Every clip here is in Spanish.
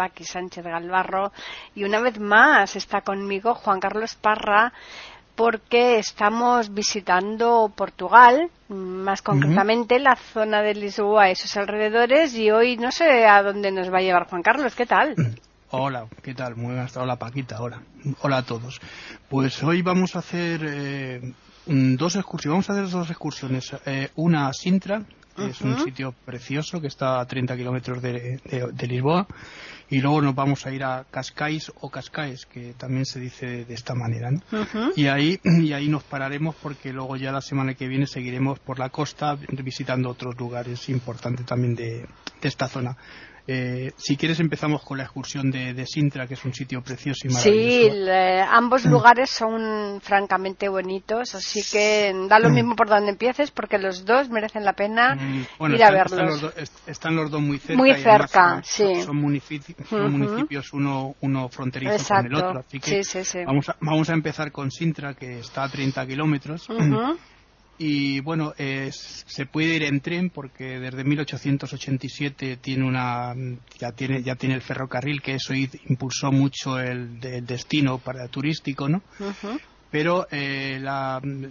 Paqui Sánchez Galvarro y una vez más está conmigo Juan Carlos Parra porque estamos visitando Portugal, más concretamente la zona de Lisboa y sus alrededores y hoy no sé a dónde nos va a llevar Juan Carlos, ¿qué tal? Hola, ¿qué tal? Muy buenas, hola Paquita, hola. Hola a todos. Pues hoy vamos a hacer eh, dos excursiones, vamos a hacer dos excursiones. Eh, una a Sintra, que es un sitio precioso que está a 30 kilómetros de, Lisboa, y luego nos vamos a ir a Cascais o Cascais, que también se dice de esta manera. y, ahí, y ahí nos pararemos porque luego ya la semana que viene seguiremos por la costa visitando otros lugares importantes también de esta zona. Eh, si quieres empezamos con la excursión de, Sintra, que es un sitio precioso y maravilloso. Sí, ambos lugares son francamente bonitos, así que da lo mismo por donde empieces, porque los dos merecen la pena mm, ir a verlos. Están los, dos, muy cerca. Muy cerca, sí. Son, municipios, uno, uno fronterizo con el otro, así que vamos, a, vamos a empezar con Sintra, que está a 30 kilómetros y bueno se puede ir en tren porque desde 1887 tiene una ya tiene ya tiene el ferrocarril que eso impulsó mucho el, destino para turístico no pero eh,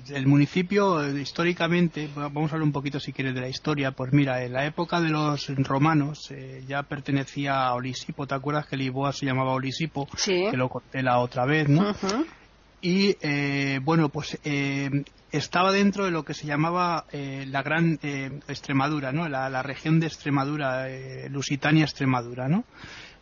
el municipio históricamente vamos a hablar un poquito si quieres de la historia. Pues mira en la época de los romanos eh, ya pertenecía a Olisipo. Te acuerdas que Lisboa se llamaba Olisipo que lo conté la otra vez no y eh, bueno pues eh, estaba dentro de lo que se llamaba eh, la gran Extremadura no la, región de Extremadura Lusitania Extremadura no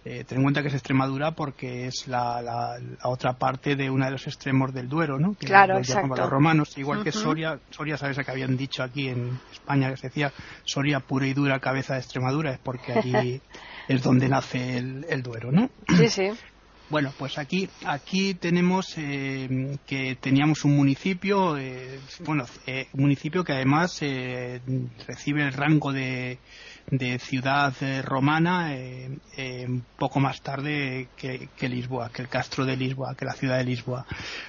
ten en cuenta que es Extremadura porque es la, otra parte de uno de los extremos del Duero no que claro los romanos igual que Soria Soria sabes que habían dicho aquí en España que se decía Soria pura y dura cabeza de Extremadura es porque allí es donde nace el, el Duero no sí sí bueno, pues aquí, aquí tenemos eh, que teníamos un municipio, eh, bueno, eh, un municipio que además recibe el rango de, ciudad romana poco más tarde que, que, Lisboa, que el Castro de Lisboa, que la ciudad de Lisboa.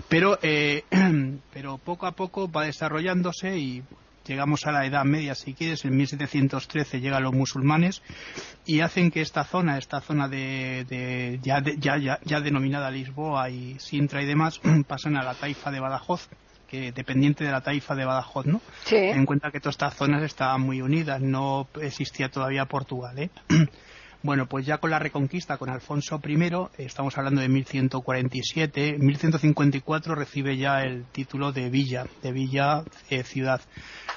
Pero, pero poco a poco va desarrollándose y llegamos a la Edad Media, si quieres, en 1713 llegan los musulmanes y hacen que esta zona, esta zona de, ya, ya, ya, denominada Lisboa y Sintra y demás, pasan a la taifa de Badajoz que dependiente de la taifa de Badajoz, ¿no? Sí. en cuenta que todas estas zonas estaban muy unidas, no existía todavía Portugal, ¿eh? Bueno, pues ya con la reconquista con Alfonso I, estamos hablando de 1147, 1154 recibe ya el título de villa, de villa eh, ciudad.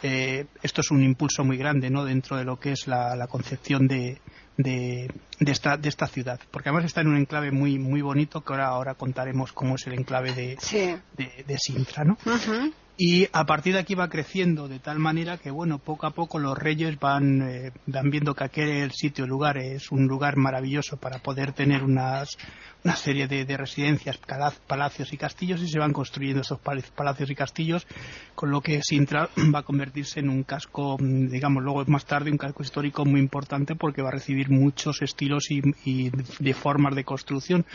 Eh, esto es un impulso muy grande, ¿no? Dentro de lo que es la, concepción de, de, esta, de esta ciudad, porque además está en un enclave muy muy bonito que ahora ahora contaremos cómo es el enclave de, de, Sintra, ¿no? Y a partir de aquí va creciendo de tal manera que bueno poco a poco los reyes van, eh, van viendo que aquel sitio lugar es un lugar maravilloso para poder tener unas una serie de, residencias, palacios y castillos y se van construyendo esos palacios y castillos, con lo que Sintra va a convertirse en un casco, digamos, luego más tarde un casco histórico muy importante porque va a recibir muchos estilos y, de formas de construcción,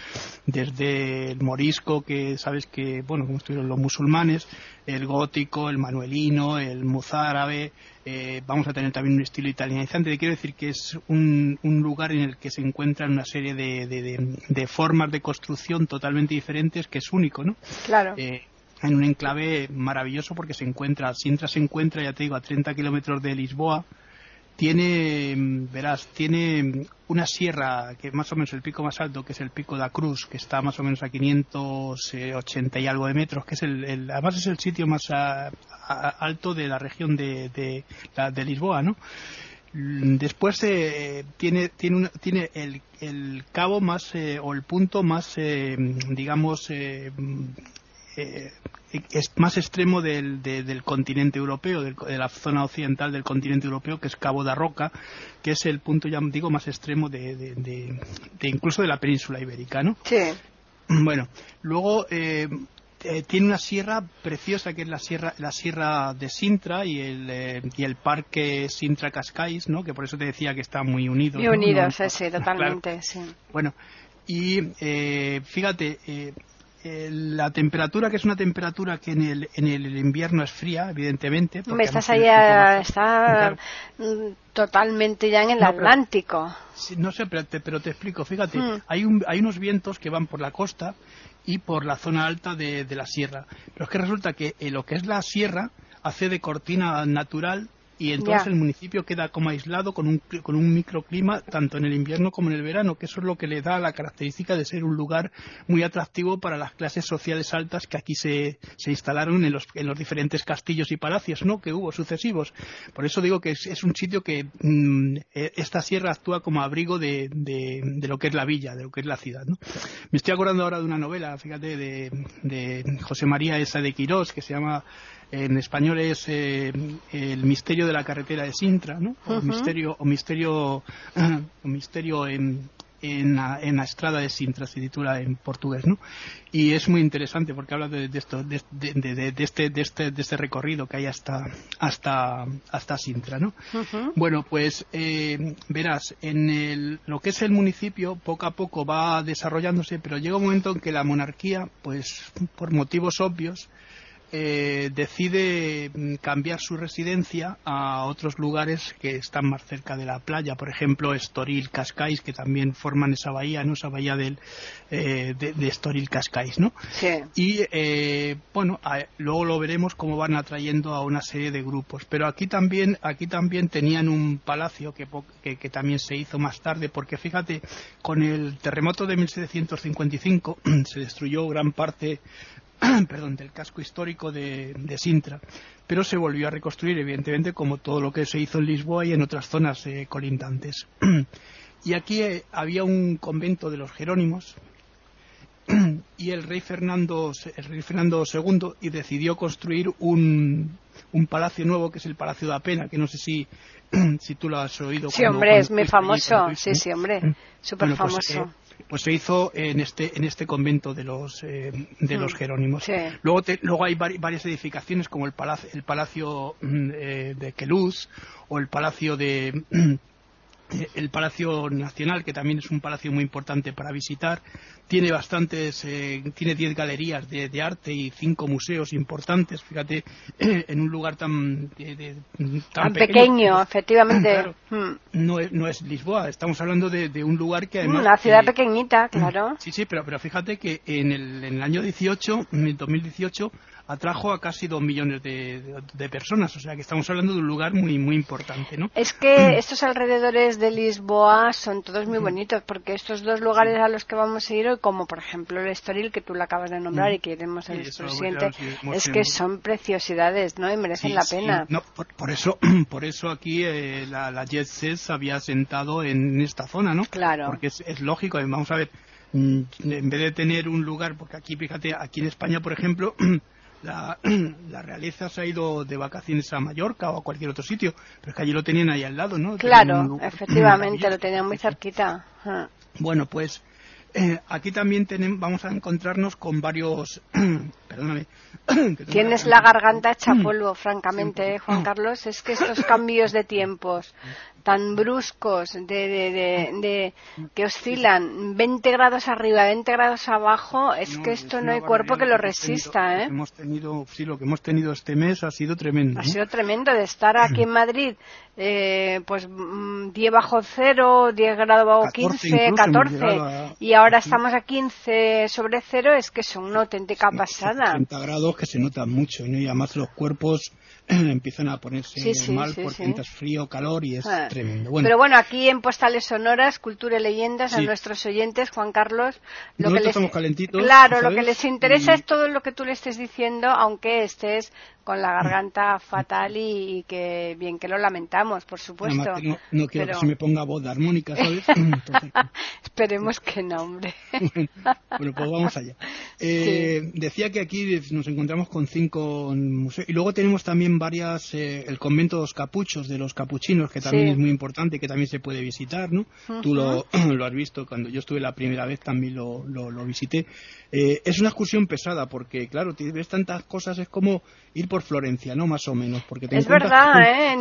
desde el morisco, que sabes que, bueno, como estuvieron los musulmanes, el gótico, el manuelino, el muzárabe, eh, vamos a tener también un estilo italianizante. Quiero decir que es un, lugar en el que se encuentran una serie de, formas de construcción totalmente diferentes que es único, ¿no? Claro. Eh, en un enclave maravilloso porque se encuentra, Sintra se encuentra, ya te digo, a 30 kilómetros de Lisboa, tiene, verás, tiene una sierra que más o menos el pico más alto, que es el pico da Cruz, que está más o menos a 580 y algo de metros, que es el, además es el sitio más alto de la región de, de, Lisboa, ¿no? Después eh, tiene, tiene, tiene el, el, cabo más, eh, o el punto más, eh, digamos, es más extremo del, del continente europeo, de la zona occidental del continente europeo, que es Cabo da Roca, que es el punto, ya digo, más extremo de, incluso de la península ibérica, ¿no? Sí. Bueno, luego eh, eh, tiene una sierra preciosa que es la sierra la sierra de Sintra y el eh, y el parque Sintra Cascais no que por eso te decía que están muy unidos muy unidos sí totalmente sí bueno y eh, fíjate la temperatura que es una temperatura que en el, en el invierno es fría evidentemente me estás allá está totalmente ya en el Atlántico no sé pero te, pero te explico fíjate hmm. hay un, hay unos vientos que van por la costa y por la zona alta de, la sierra. Pero es que resulta que eh, lo que es la sierra hace de cortina natural y entonces el municipio queda como aislado con un, con un microclima tanto en el invierno como en el verano, que eso es lo que le da la característica de ser un lugar muy atractivo para las clases sociales altas que aquí se, se instalaron en los, en los diferentes castillos y palacios ¿no? que hubo sucesivos. Por eso digo que es, un sitio que mm, e, esta sierra actúa como abrigo de, de, lo que es la villa, de lo que es la ciudad. ¿no? Me estoy acordando ahora de una novela, fíjate, de, de José María Esa de Quirós, que se llama en español es eh, el misterio de la carretera de Sintra, ¿no? O misterio, o misterio, o misterio en, en, la, en la estrada de Sintra, se titula en portugués, ¿no? Y es muy interesante porque habla de, esto, de, de, este, de, este, de este recorrido que hay hasta, hasta, hasta Sintra, ¿no? Bueno, pues eh, verás, en el, lo que es el municipio poco a poco va desarrollándose, pero llega un momento en que la monarquía, pues por motivos obvios, eh, decide mm, cambiar su residencia a otros lugares que están más cerca de la playa, por ejemplo Estoril, Cascais, que también forman esa bahía, ¿no? esa bahía del, eh, de, Estoril, Cascais, ¿no? Y eh, bueno, luego lo veremos cómo van atrayendo a una serie de grupos. Pero aquí también, aquí también tenían un palacio que, que, que también se hizo más tarde, porque fíjate, con el terremoto de 1755 se destruyó gran parte perdón, del casco histórico de, Sintra, pero se volvió a reconstruir, evidentemente, como todo lo que se hizo en Lisboa y en otras zonas eh, colindantes. y aquí eh, había un convento de los Jerónimos y el rey Fernando, el rey Fernando II y decidió construir un, un palacio nuevo que es el Palacio de Apena, que no sé si, si tú lo has oído. Sí, hombre, es muy famoso. Sí, sí, hombre, súper pues, famoso. Eh, pues se hizo en este en este convento de los eh, de los mm, Jerónimos. Luego luego hay varias edificaciones como el palacio el palacio mm, eh, de Queluz o el palacio de el Palacio Nacional, que también es un palacio muy importante para visitar, tiene bastantes, eh, tiene 10 galerías de, arte y cinco museos importantes, fíjate, en un lugar tan, tan, pequeño, efectivamente. Hmm. no, es, no es Lisboa, estamos hablando de, un lugar que además... Una ciudad pequeñita, claro. Sí, sí, pero, pero fíjate que en el, en el año 18, en el 2018, atrajo a casi dos millones de, personas. O sea que estamos hablando de un lugar muy, muy importante, ¿no? Es que estos alrededores de Lisboa son todos muy bonitos porque estos dos lugares a los que vamos a ir hoy, como por ejemplo el Estoril que tú lo acabas de nombrar y que iremos al presidente, es que son preciosidades, ¿no? Y merecen la pena. No, por, eso, por eso aquí eh, la, la Jet había sentado en esta zona, ¿no? Claro. Porque es, es lógico. Vamos a ver, mm, en vez de tener un lugar, porque aquí, fíjate, aquí en España, por ejemplo, la, la, realeza se ha ido de vacaciones a Mallorca o a cualquier otro sitio, pero es que allí lo tenían ahí al lado, ¿no? Claro, efectivamente, lo tenían muy cerquita. Bueno, pues eh, aquí también tenemos, vamos a encontrarnos con varios. perdóname. Tienes la garganta hecha polvo, francamente, ¿eh, Juan Carlos. Es que estos cambios de tiempos tan bruscos, de, de, de, que oscilan 20 grados arriba, 20 grados abajo, es que esto no hay cuerpo que lo resista, ¿eh? Hemos tenido, sí, lo que hemos tenido este mes ha sido tremendo. Ha sido tremendo de estar aquí en Madrid, eh, pues 10 mm, bajo cero, 10 grados bajo 15, 14, y ahora estamos a 15 sobre cero, es que son una auténtica pasada. 30 grados que se notan mucho, ¿no? y además los cuerpos empiezan a ponerse mal porque entras frío, calor y es ah. Tremendo. Pero bueno, aquí en Postales Sonoras, Cultura y Leyendas, a nuestros oyentes, Juan Carlos, lo que les, estamos calentitos, claro, lo que les interesa es todo lo que tú le estés diciendo, aunque estés con la garganta fatal y, que bien que lo lamentamos, por supuesto. no, quiero que se me ponga voz de armónica, ¿sabes? Esperemos que no, hombre. bueno, pues vamos allá. Eh, decía que aquí nos encontramos con cinco museos y luego tenemos también varias, eh, el convento de los capuchos, de los capuchinos, que también es muy importante, que también se puede visitar, ¿no? Tú lo, lo, has visto, cuando yo estuve la primera vez también lo, lo, visité. Eh, es una excursión pesada porque, claro, ves tantas cosas, es como ir por Florencia, ¿no? Más o menos. Porque es verdad, ¿eh?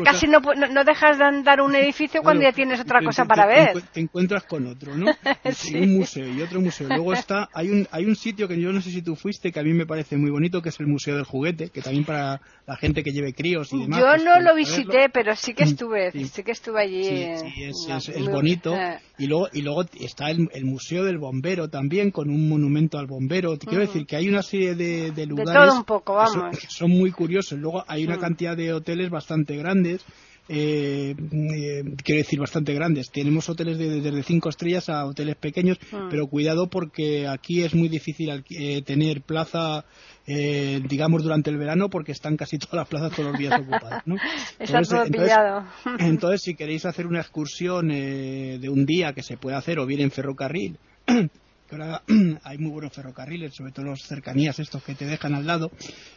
casi no, no, dejas de andar un edificio cuando ya tienes otra cosa para ver. Te, encuentras con otro, ¿no? Un museo y otro museo. Luego está, hay un, hay un sitio que yo no sé si tú fuiste, que a mí me parece muy bonito, que es el Museo del Juguete, que también para la gente que lleve críos y demás. Yo pues no lo visité, pero sí que estuve, sí. Que estuve allí. Sí, es, bonito. Eh. Y luego, y luego está el, Museo del Bombero también, con un monumento al bombero. Te quiero decir que hay una serie de, de lugares. De todo un poco, vamos. Que son, muy curiosos. Luego hay una cantidad de hoteles bastante grandes. Eh, eh, quiero decir, bastante grandes. Tenemos hoteles de, desde cinco estrellas a hoteles pequeños, pero cuidado porque aquí es muy difícil eh, tener plaza, digamos, durante el verano porque están casi todas las plazas todos los días ocupadas. ¿no? entonces, entonces, si queréis hacer una excursión de un día que se puede hacer o bien en ferrocarril, que ahora hay muy buenos ferrocarriles, sobre todo los cercanías estos que te dejan al lado,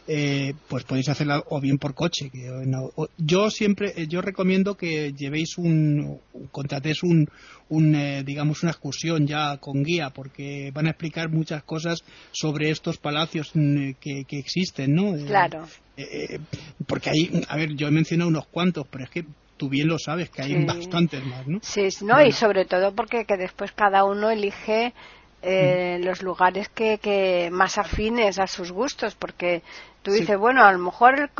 eh, pues podéis hacerla o bien por coche. Que, yo siempre, eh, yo recomiendo que llevéis un, contratéis un, un eh, digamos, una excursión ya con guía, porque van a explicar muchas cosas sobre estos palacios mm, que, que existen, ¿no? Claro. porque hay, a ver, yo he mencionado unos cuantos, pero es que tú bien lo sabes que hay bastantes más, ¿no? Sí, no, y sobre todo porque que después cada uno elige eh, los lugares que, que más afines a sus gustos, porque Tú dices, bueno, a lo mejor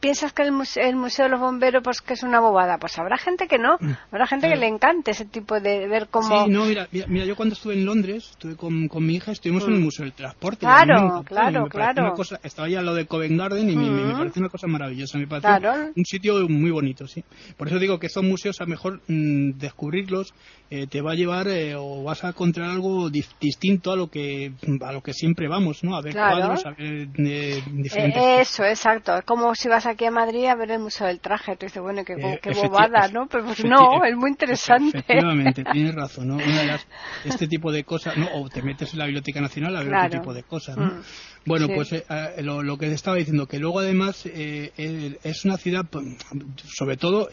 piensas que el museo, de los Bomberos pues que es una bobada. Pues habrá gente que no. Mm. Habrá gente que le encante ese tipo de ver cómo... Sí, no, mira, mira, yo cuando estuve en Londres, estuve con, con mi hija, estuvimos en el mm. Museo del Transporte. Claro, claro, claro. estaba ya lo de Covent Garden y me, me, mm. parece una cosa maravillosa. Me parece un sitio muy bonito, sí. Por eso digo que estos museos, a lo mejor descubrirlos eh, te va a llevar eh, o vas a encontrar algo distinto a lo que a lo que siempre vamos, ¿no? A ver cuadros, a ver eh, eso, exacto. Es como si vas aquí a Madrid a ver el Museo del Traje. Tú dices, bueno, qué, eh, bobada, ¿no? Pero pues no, es muy interesante. Efectivamente, tienes razón, ¿no? este tipo de cosas, ¿no? O te metes en la Biblioteca Nacional a ver este tipo de cosas, ¿no? Mm. Bueno, pues eh, eh, lo, que estaba diciendo, que luego además es una ciudad, pues, sobre todo,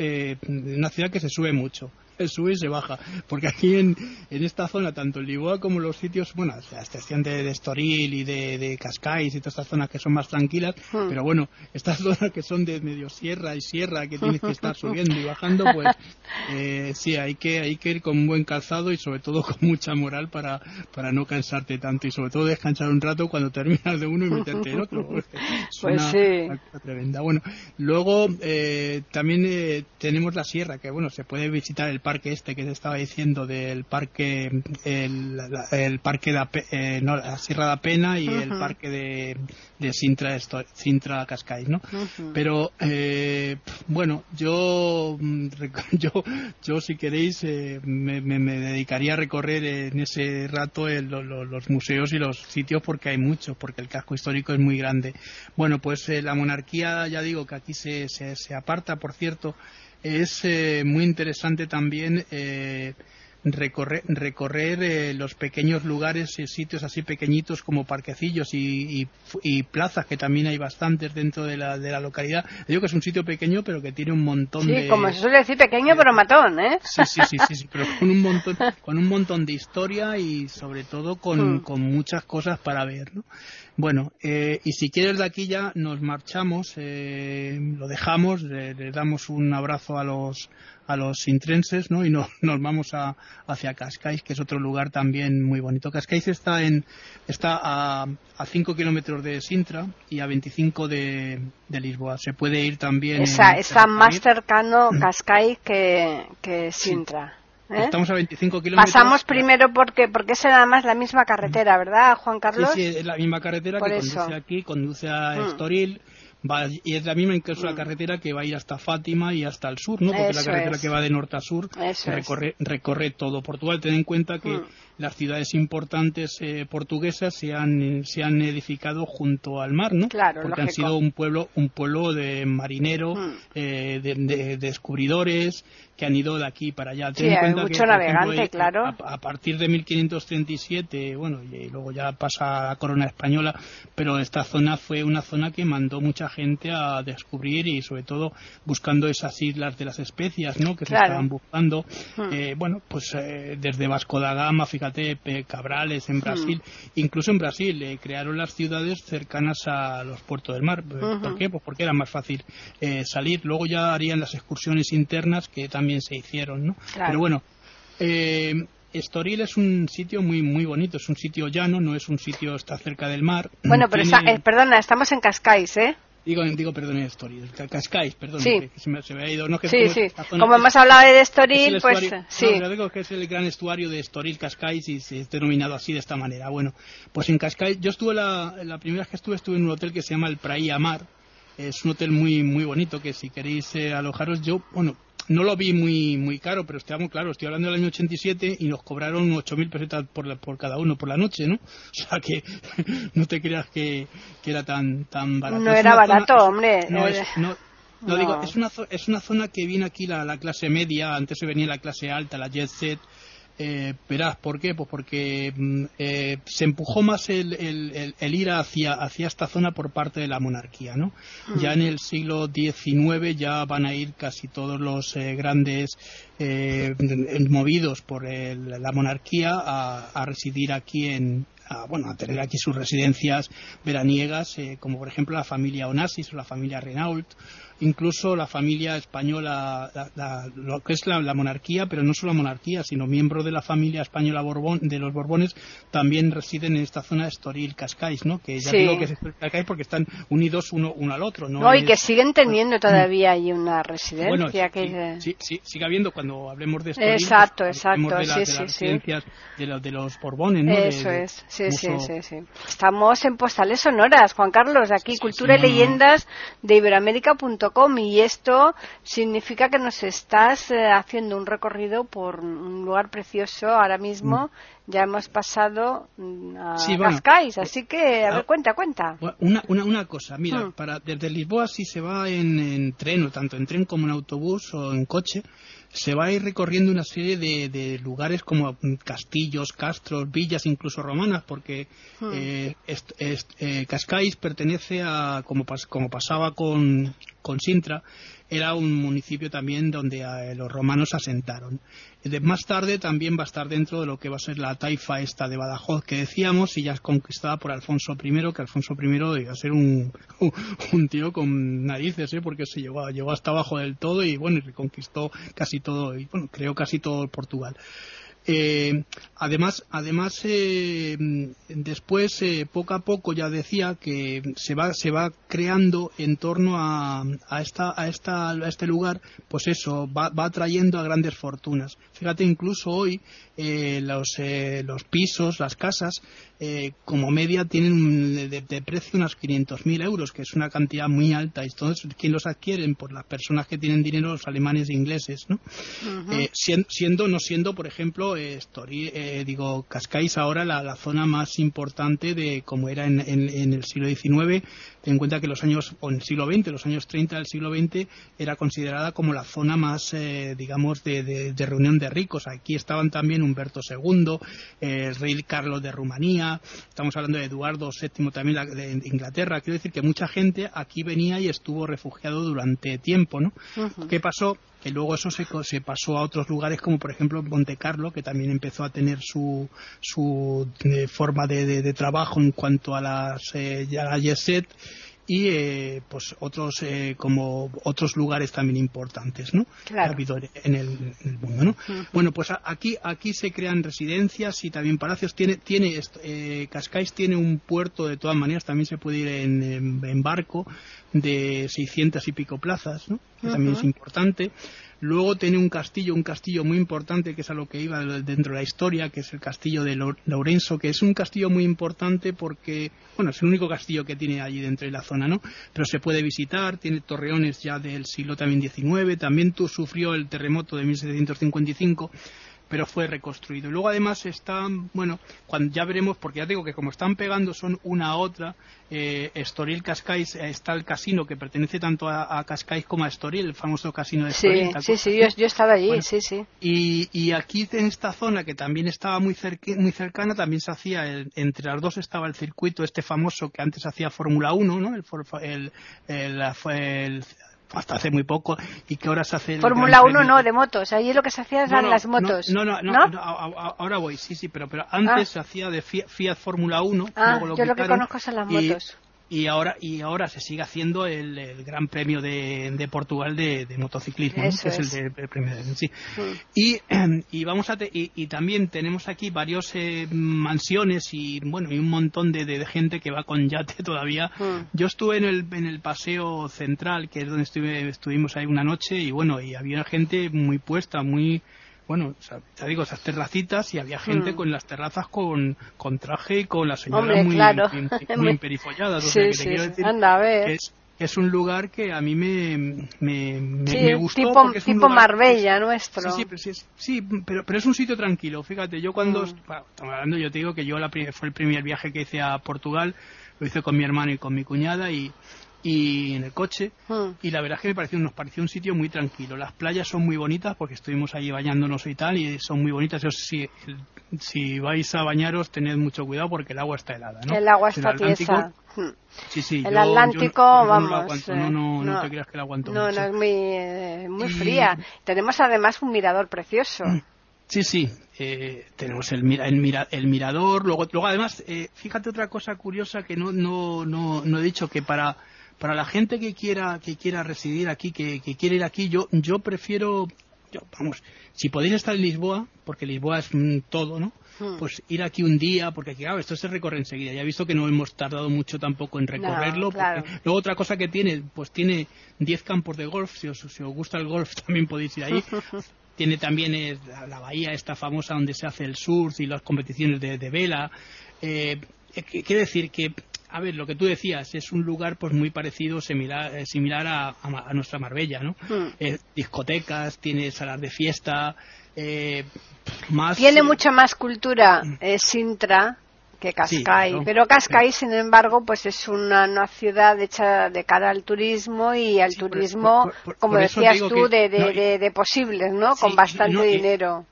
una ciudad que se sube mucho se sube y se baja. Porque aquí en, en esta zona, tanto en Lisboa como los sitios, bueno, a excepción de, de Estoril y de, de, Cascais y todas estas zonas que son más tranquilas, hmm. pero bueno, estas zonas que son de medio sierra y sierra, que tienes que estar subiendo y bajando, pues eh, sí, hay que, hay que ir con un buen calzado y sobre todo con mucha moral para, para no cansarte tanto y sobre todo descansar un rato cuando terminas de uno y meterte en otro. pues sí. tremenda. Bueno, luego eh, también eh, tenemos la sierra, que bueno, se puede visitar el parque este que te estaba diciendo del parque el, el parque de eh, no, la Sierra de Pena y el parque de, de Sintra Sintra Cascais no pero eh, bueno yo yo yo si queréis eh, me, me, dedicaría a recorrer en ese rato los museos y los sitios porque hay muchos porque el casco histórico es muy grande bueno pues la monarquía ya digo que aquí se, se, se aparta por cierto es eh, muy interesante también eh, recorrer, recorrer eh, los pequeños lugares y sitios así pequeñitos como parquecillos y, y, plazas que también hay bastantes dentro de la, de la localidad. Digo que es un sitio pequeño pero que tiene un montón sí, de... como se suele decir pequeño pero matón, ¿eh? Sí, sí, sí, sí, pero con un montón, con un montón de historia y sobre todo con, hmm. con muchas cosas para ver, ¿no? Bueno, eh, y si quieres de aquí ya nos marchamos, eh, lo dejamos, le, damos un abrazo a los a los intrenses, ¿no? Y no, nos vamos a, hacia Cascais, que es otro lugar también muy bonito. Cascais está en está a, a 5 kilómetros de Sintra y a 25 de, de Lisboa. Se puede ir también. está más cercano Cascais que, que Sintra. ¿Eh? Estamos a 25 kilómetros. Pasamos primero porque porque es nada más la misma carretera, ¿verdad, Juan Carlos? Sí, sí, es la misma carretera que conduce aquí, conduce a mm. Estoril. y es la misma incluso la mm. carretera que va a ir hasta Fátima y hasta el sur, ¿no? Porque es la carretera que va de norte a sur recorre, recorre todo Portugal. Ten en cuenta que mm las ciudades importantes eh, portuguesas se han, se han edificado junto al mar, ¿no? Claro, Porque han sido un pueblo, un pueblo de marinero, Hmm. eh, de, de descubridores que han ido de aquí para allá. Sí, hay mucho por navegante, eh, claro. A, a partir de 1537, bueno, y luego ya pasa la corona española, pero esta zona fue una zona que mandó mucha gente a descubrir y sobre todo buscando esas islas de las especias, ¿no? Que Claro. se estaban buscando. Hmm. Eh, bueno, pues eh, desde Vasco da Gama, fíjate, eh, Cabrales Hmm. en Brasil, incluso en Brasil eh, crearon las ciudades cercanas a los puertos del mar. Eh. ¿Por qué? Pues porque era más fácil eh, salir. Luego ya harían las excursiones internas que también se hicieron, ¿no? Claro. Pero bueno, eh, Estoril es un sitio muy muy bonito, es un sitio llano, no es un sitio está cerca del mar. Bueno, pero Tiene- está- eh, perdona, estamos en Cascais, ¿eh? Digo, digo, perdón, Estoril, Ca- Cascais, perdón, Sí. que se me, se me ha ido. No, que Sí, como sí. Como hemos hablado de es el Estoril, pues sí. No, pero digo que es el gran estuario de Estoril, Cascais, y se es denominado así de esta manera. Bueno, pues en Cascais, yo estuve la, la primera vez que estuve, estuve en un hotel que se llama el Praia Mar. Es un hotel muy muy bonito que si queréis eh, alojaros, yo, bueno, no lo vi muy muy caro, pero estamos claro, estoy hablando del año 87 y nos cobraron 8.000 pesetas por, la- por cada uno por la noche, ¿no? O sea que no te creas que, que era tan tan barato. No era zona- barato, hombre. no, es, no, no, digo, es una, es una zona que viene aquí la, la clase media, antes se venía la clase alta, la jet set. Eh, verás, ¿por qué? Pues porque mm, eh, se empujó más el, el- el- el ir hacia, hacia esta zona por parte de la monarquía, ¿no? Ya en el siglo XIX ya van a ir casi todos los eh, grandes eh, movidos por la monarquía a, a residir aquí en, a, bueno, a tener aquí sus residencias veraniegas, eh, como por ejemplo la familia Onassis o la familia Renault, incluso la familia española, la- la- lo que es la, la monarquía, pero no solo la monarquía, sino miembros de la familia española Borbón, de los Borbones, también residen en esta zona de Estoril Cascais, ¿no? Que ya Sí. digo que es Estoril Cascais porque están unidos uno, uno al otro, ¿no? No, y Es- que siguen teniendo todavía ahí una residencia. bueno, sí, que... sí, sí, sigue habiendo cuando hablemos de Estoril, Exacto, pues, hablemos exacto, de, sí, de las sí, de, los- de los Borbones, ¿no? Eso de es, sí, sí, uso- sí, sí. Estamos en postales sonoras, Juan Carlos, aquí Cultura y. Leyendas de Iberoamérica.com y esto significa que nos estás eh, haciendo un recorrido por un lugar precioso ahora mismo. Ya hemos pasado mm, a Mm. Sí, bueno. Cascais, así que, a ver, Ah. cuenta, cuenta. Una, una, una cosa, mira, Hmm. para, desde Lisboa si se va en, en tren, o tanto en tren como en autobús o en coche, se va a ir recorriendo una serie de, de lugares como mm, castillos, castros, villas, incluso romanas, porque eh, est- est- eh, Cascais pertenece a, como, pas- como pasaba con, con Sintra, era un municipio también donde eh, los romanos asentaron. Más tarde también va a estar dentro de lo que va a ser la taifa esta de Badajoz que decíamos y ya es conquistada por Alfonso I, que Alfonso I iba a ser un, un tío con narices, ¿eh? porque se llegó, llegó hasta abajo del todo y bueno, y reconquistó casi todo, y bueno, creó casi todo Portugal. Eh, además, además eh, después, eh, poco a poco, ya decía que se va, se va creando en torno a, a, esta, a, esta, a este lugar, pues eso, va, va atrayendo a grandes fortunas. Fíjate, incluso hoy eh, los, eh, los pisos, las casas, eh, como media tienen de, de precio unos 500.000 euros, que es una cantidad muy alta. Y entonces, ¿quién los adquieren? Por las personas que tienen dinero, los alemanes e ingleses, ¿no? Ujú. Eh, sien- siendo, no siendo, por ejemplo, eh, eh, digo, Cascais ahora la, la zona más importante de como era en, en- en el siglo XIX. Ten en cuenta que los años, o en el siglo XX, los años 30 del siglo XX, era considerada como la zona más, eh, digamos, de, de- de reunión de ricos. Aquí estaban también Humberto II, el rey Carlos de Rumanía, estamos hablando de Eduardo VII también de Inglaterra. Quiero decir que mucha gente aquí venía y estuvo refugiado durante tiempo, ¿no? ¿Qué pasó? Que luego eso se, se pasó a otros lugares como por ejemplo Monte Carlo, que también empezó a tener su, su eh, forma de, de- de trabajo en cuanto a las eh, la jet set y eh, pues otros eh, como otros lugares también importantes no Claro. que ha habido en el, en el mundo no bueno pues aquí aquí se crean residencias y también palacios. Tiene tiene eh, Cascais tiene un puerto de todas maneras también se puede ir en, en- en barco de 600 y pico plazas no que también es importante Luego tiene un castillo, un castillo muy importante que es a lo que iba dentro de la historia, que es el castillo de Lo- Lourenço, que es un castillo muy importante porque, bueno, es el único castillo que tiene allí dentro de la zona, ¿no? Pero se puede visitar, tiene torreones ya del siglo también XIX, también tu- sufrió el terremoto de 1755, pero fue reconstruido. Y luego además están, bueno, cuando ya veremos, porque ya digo que como están pegando son una a otra, eh, Estoril Cascais eh, está el casino que pertenece tanto a, Cascais como a Estoril, el famoso casino de Estoril. Sí, sí, sí, yo, yo estaba allí, sí, sí. Y, y, aquí en esta zona que también estaba muy, muy cercana, también se hacía, entre las dos estaba el circuito este famoso que antes hacía Fórmula 1, ¿no? El, el, el, el hasta hace muy poco y que ahora se hace Fórmula 1 no de motos. Ahí lo que se hacía eran las motos. no no, no, ahora voy sí sí pero pero antes ah. se hacía de Fiat, Fórmula 1 ah, yo lo que conozco son las motos. y ahora y ahora se sigue haciendo el, Gran Premio de, de Portugal de, motociclismo, que es, el, de, premio de, sí. Mm. y, y, vamos a y, también tenemos aquí varios eh, mansiones y bueno y un montón de, gente que va con yate todavía. Mm. Yo estuve en el en el paseo central, que es donde estuve, estuvimos ahí una noche y bueno y había gente muy puesta, muy bueno, te digo, esas terracitas y había gente hmm. con las terrazas con, con traje y con las señoras muy, muy, perifolladas. Sí, sí, Anda, a ver. Que es, es un lugar que a mí me, me, me, gustó. Tipo, porque es tipo Marbella nuestro. Sí, sí, sí, pero, pero, es un sitio tranquilo. Fíjate, yo cuando. Mm. hablando, yo te digo que yo la, fue el primer viaje que hice a Portugal. Lo hice con mi hermano y con mi cuñada y y en el coche hmm. y la verdad es que me pareció, nos pareció un sitio muy tranquilo. Las playas son muy bonitas porque estuvimos ahí bañándonos y tal y son muy bonitas. si, si vais a bañaros tened mucho cuidado porque el agua está helada. ¿no? El agua está tiesa. Sí, sí, el Atlántico, vamos. No, no, no, te creas que la aguanto. No, no, es muy, eh, muy fría. Tenemos además un mirador precioso. Hmm. Sí, sí, eh, tenemos el, el, el, mirador. Luego, luego además, eh, fíjate otra cosa curiosa que no, no, no, no he dicho, que para para la gente que quiera que quiera residir aquí, que, que quiere ir aquí, yo yo prefiero, vamos, si podéis estar en Lisboa, porque Lisboa es todo, ¿no? Hmm. Pues ir aquí un día, porque aquí, claro, esto se recorre enseguida. Ya he visto que no hemos tardado mucho tampoco en recorrerlo. Luego otra cosa que tiene, pues tiene 10 campos de golf. Si os, si os gusta el golf también podéis ir ahí. tiene también la bahía esta famosa donde se hace el surf y las competiciones de, vela. Eh, eh quiere decir que a ver, lo que tú decías, es un lugar pues muy parecido, similar, eh, similar a, nuestra Marbella, ¿no? Hmm. Eh, discotecas, tiene salas de fiesta, eh, más... Tiene mucha más cultura Sintra que Cascais, pero Cascais, sin embargo, pues es una, ciudad hecha de cara al turismo y al turismo, como decías tú, de, de, posibles, ¿no? Con bastante dinero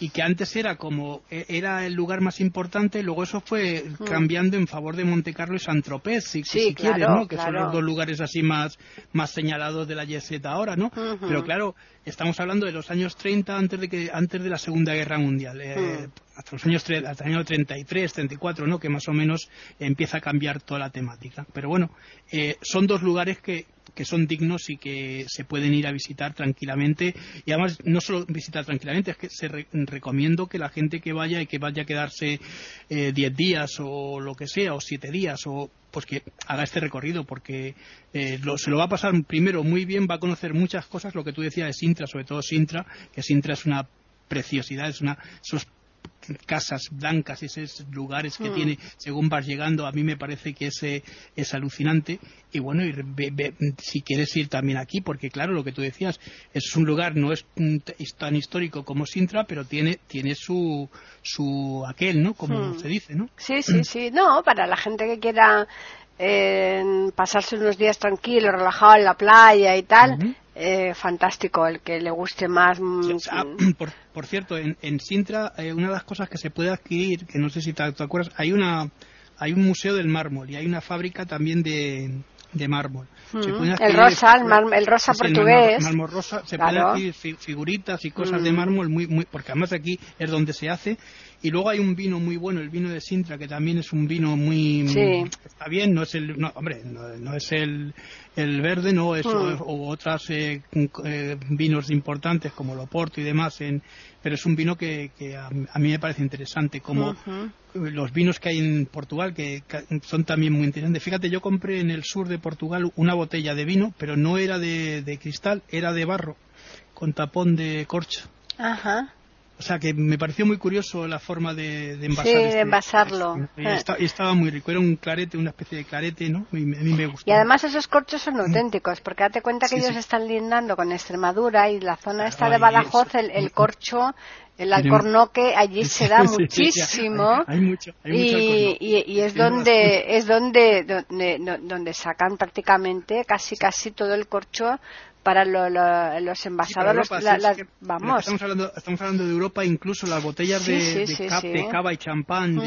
y que antes era como e, era el lugar más importante, luego eso fue mm. cambiando en favor de Montecarlo y Saint-Tropez, si, quieres, ¿no? Que son los dos lugares así más, más señalados de la Yeseta ahora, ¿no? Pero claro, estamos hablando de los años 30 antes de que antes de la Segunda Guerra Mundial. Eh, mm. hasta los años hasta el año 33, 34, ¿no? Que más o menos empieza a cambiar toda la temática. Pero bueno, eh, son dos lugares que, que son dignos y que se pueden ir a visitar tranquilamente. Y además, no solo visitar tranquilamente, es que se recomiendo que la gente que vaya y que vaya a quedarse 10 eh, días o lo que sea, o 7 días, o pues que haga este recorrido, porque eh, se lo va a pasar primero muy bien, va a conocer muchas cosas, lo que tú decías de Sintra, sobre todo Sintra, que Sintra es una preciosidad, es una, casas blancas, esos lugares que hmm. tiene según vas llegando, a mí me parece que ese es alucinante. Y bueno, si quieres ir también aquí, porque claro, lo que tú decías, es un lugar, no es tan histórico como Sintra, pero tiene, tiene su, su aquel, ¿no? Como hmm. se dice, ¿no? Sí, sí, sí. No, para la gente que quiera eh, pasarse unos días tranquilos, relajado en la playa y tal, eh, fantástico, el que le guste más. Mm, ah, por, cierto, en, en Sintra, eh, una de las cosas que se puede adquirir, que no sé si te, acuerdas, hay una hay un museo del mármol y hay una fábrica también de, de mármol. Mm. el rosa, el, rosa portugués. mármol rosa, se pueden adquirir figuritas y cosas de mm. mármol, muy, muy, porque además aquí es donde se hace y luego hay un vino muy bueno, el vino de Sintra, que también es un vino muy... Está bien, no es el... No, hombre, no, es el, el, verde, no es... Mm. O, otros eh, eh, vinos importantes como el Oporto y demás, en, pero es un vino que, que a, mí me parece interesante, como los vinos que hay en Portugal, que, son también muy interesantes. Fíjate, yo compré en el sur de Portugal una botella de vino, pero no era de, de cristal, era de barro, con tapón de corcho. Ajá. O sea que me pareció muy curioso la forma de, de envasar. Sí, de este envasarlo. Y, estaba muy rico, era un clarete, una especie de clarete, ¿no? Y a mí me gustó. Y además esos corchos son auténticos, porque date cuenta que ellos están lindando con Extremadura y la zona esta de Badajoz, el, corcho El alcornoque allí se da muchísimo hay, mucho, y, y, es donde es donde, donde donde sacan prácticamente casi casi todo el corcho para los envasados, vamos. Estamos hablando, estamos hablando de Europa, incluso las botellas de, cava y champán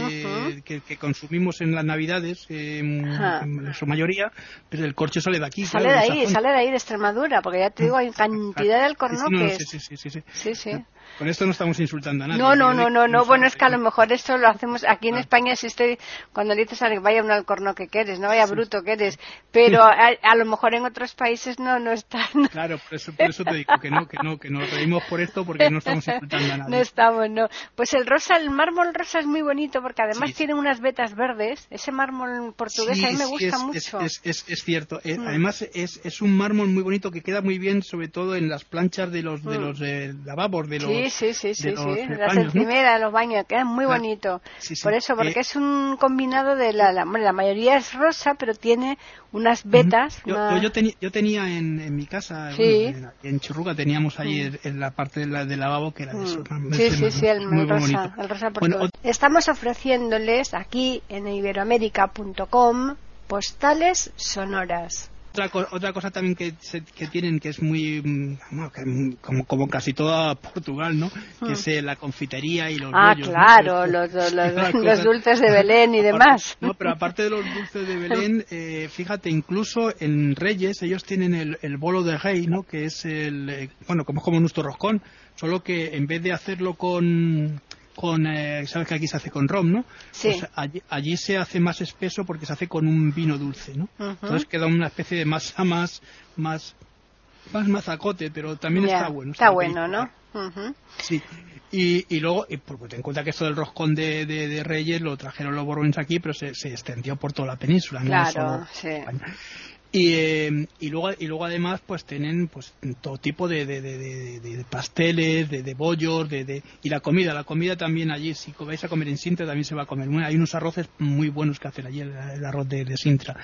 que, consumimos en las Navidades, en su mayoría, pero el corcho sale de aquí. Sale de ahí, sale de ahí, de Extremadura, porque ya te digo, hay cantidad de alcornoques. sí, sí, sí. sí, sí. Con esto no estamos insultando a nadie. No, no, no, no, no. Bueno, es que a lo mejor esto lo hacemos aquí en ah. España. Si estoy, cuando dices a vaya un alcorno que quieres, no vaya bruto que eres, pero a, lo mejor en otros países no, no está. Claro, por eso, por eso te digo que no, que no, que nos reímos por esto porque no estamos insultando a nadie. No estamos, no. Pues el rosa, el mármol rosa es muy bonito porque además tiene unas vetas verdes. Ese mármol portugués a mí me gusta mucho. Es, es, es cierto. Eh, mm. Además es, es un mármol muy bonito que queda muy bien, sobre todo en las planchas de los de mm. los eh, lavabos de los. Sí, sí, sí, sí sí, las encimeras de los baños, que es muy bonito. Por eso, porque eh, es un combinado de la, la, la, mayoría es rosa, pero tiene unas vetas. Yo, yo, yo, tenía en, en, mi casa, en, Churruga, teníamos ahí en la parte de del lavabo que era de eso. Mm. Sí, sí, sí, el, rosa, el rosa Estamos ofreciéndoles aquí en iberoamérica.com postales sonoras otra, otra cosa también que, que tienen que es muy mm, como, como casi toda Portugal no que es eh, la confitería y los ah claro los, los, dulces de Belén y demás. no pero aparte de los dulces de Belén eh, fíjate incluso en Reyes ellos tienen el, el bolo de rey no que es el eh, bueno como es como nuestro roscón solo que en vez de hacerlo con con, eh, sabes que aquí se hace con rom, ¿no? Sí. Pues allí, allí, se hace más espeso porque se hace con un vino dulce, ¿no? Entonces queda una especie de masa más, más, más mazacote, pero también está bueno. Está, bueno, ¿no? Sí. Y, y luego, y por, ten en cuenta que esto del roscón de, de, Reyes lo trajeron los borbones aquí, pero se, se, extendió por toda la península, claro, sí. Y, eh, y, luego y luego además pues tienen pues todo tipo de, de, de, de pasteles de, bollos de, y la comida la comida también allí si vais a comer en Sintra también se va a comer. Hay unos arroces muy buenos que hacen allí el, arroz de, Sintra.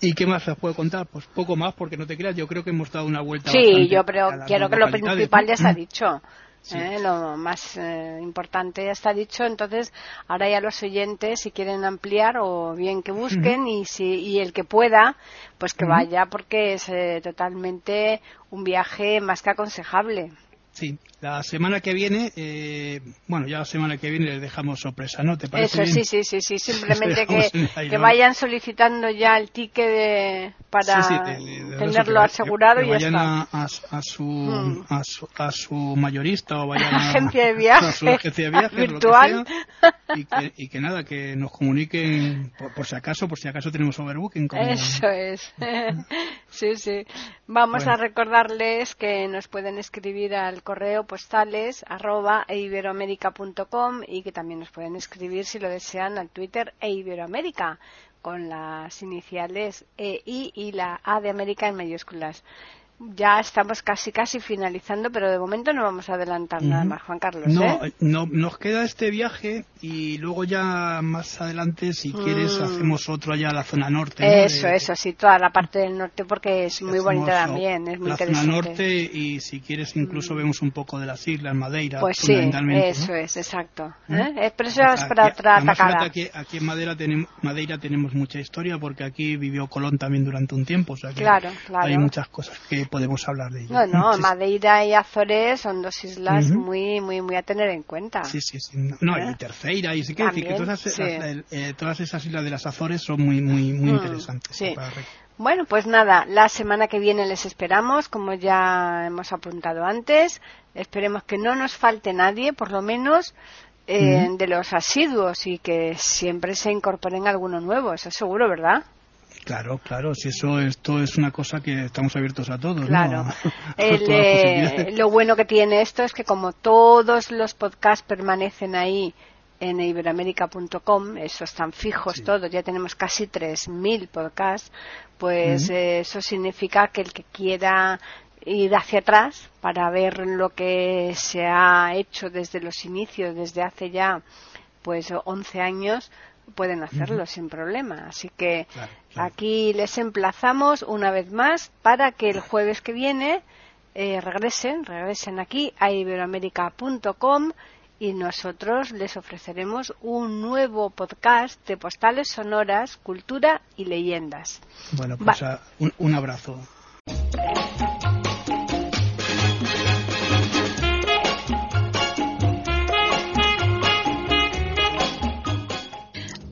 Y qué más os puedo contar pues poco más porque no te creas yo creo que hemos dado una vuelta sí yo pero quiero que lo principal ya se ha dicho ¿eh? lo más eh, importante ya está dicho. Entonces ahora ya los oyentes si quieren ampliar o bien que busquen y si y el que pueda pues que vaya porque es eh, totalmente un viaje más que aconsejable. Sí, la semana que viene, eh, bueno, ya la semana que viene les dejamos sorpresa, ¿no? ¿Te parece Eso, sí, sí, sí, sí, simplemente que, vayan solicitando ya el ticket para tenerlo asegurado y vayan A, a, su, mm. a, su, a su mayorista o vayan a, agencia de viaje, a su agencia de viaje virtual y, que, y que nada, que nos comuniquen por, si acaso, por si acaso tenemos overbooking. Eso es, sí, sí. Vamos a recordarles que nos pueden escribir al correo postales arroba eiberoamerica.com y que también nos pueden escribir si lo desean al Twitter eiberoamerica con las iniciales EI y la A de América en mayúsculas ya estamos casi casi finalizando, pero de momento no vamos a adelantar nada más, Juan Carlos. No, ¿eh? no, nos queda este viaje y luego ya más adelante, si quieres, mm. hacemos otro allá a la zona norte. Eso, eso, sí, toda la parte del norte porque es muy bonita también, es muy la interesante. zona norte y si quieres incluso mm. vemos un poco de las islas, Madeira. Pues sí, eso es, exacto. ¿eh? Pero eso es para otra atacada. Aquí, aquí, en Madeira tenemos, Madeira tenemos mucha historia porque aquí vivió Colón también durante un tiempo, o sea que claro, claro. hay muchas cosas que podemos hablar de ello. No, no, Madeira y Azores son dos islas muy, muy, muy a tener en cuenta. Sí, sí, sí. No, y ¿Eh? Terceira, y sí que decir que todas, eh, todas, esas islas de las Azores son muy, muy, muy mm, interesantes. Sí. Bueno, pues nada, la semana que viene les esperamos, como ya hemos apuntado antes. Esperemos que no nos falte nadie, por lo menos eh, de los asiduos y que siempre se incorporen alguno nuevo, eso seguro, ¿verdad? Claro, claro, si eso esto es una cosa que estamos abiertos a todos. Claro. Eh, lo bueno que tiene esto es que como todos los podcasts permanecen ahí en iberoamérica.com, esos están fijos todos, ya tenemos casi 3.000 podcasts, pues eh, eso significa que el que quiera ir hacia atrás para ver lo que se ha hecho desde los inicios, desde hace ya pues 11 años, pueden hacerlo sin problema. Así que aquí les emplazamos una vez más para que el jueves que viene eh, regresen, regresen aquí a iberoamérica.com y nosotros les ofreceremos un nuevo podcast de postales sonoras, cultura y leyendas. Bueno, pues a, un, un abrazo.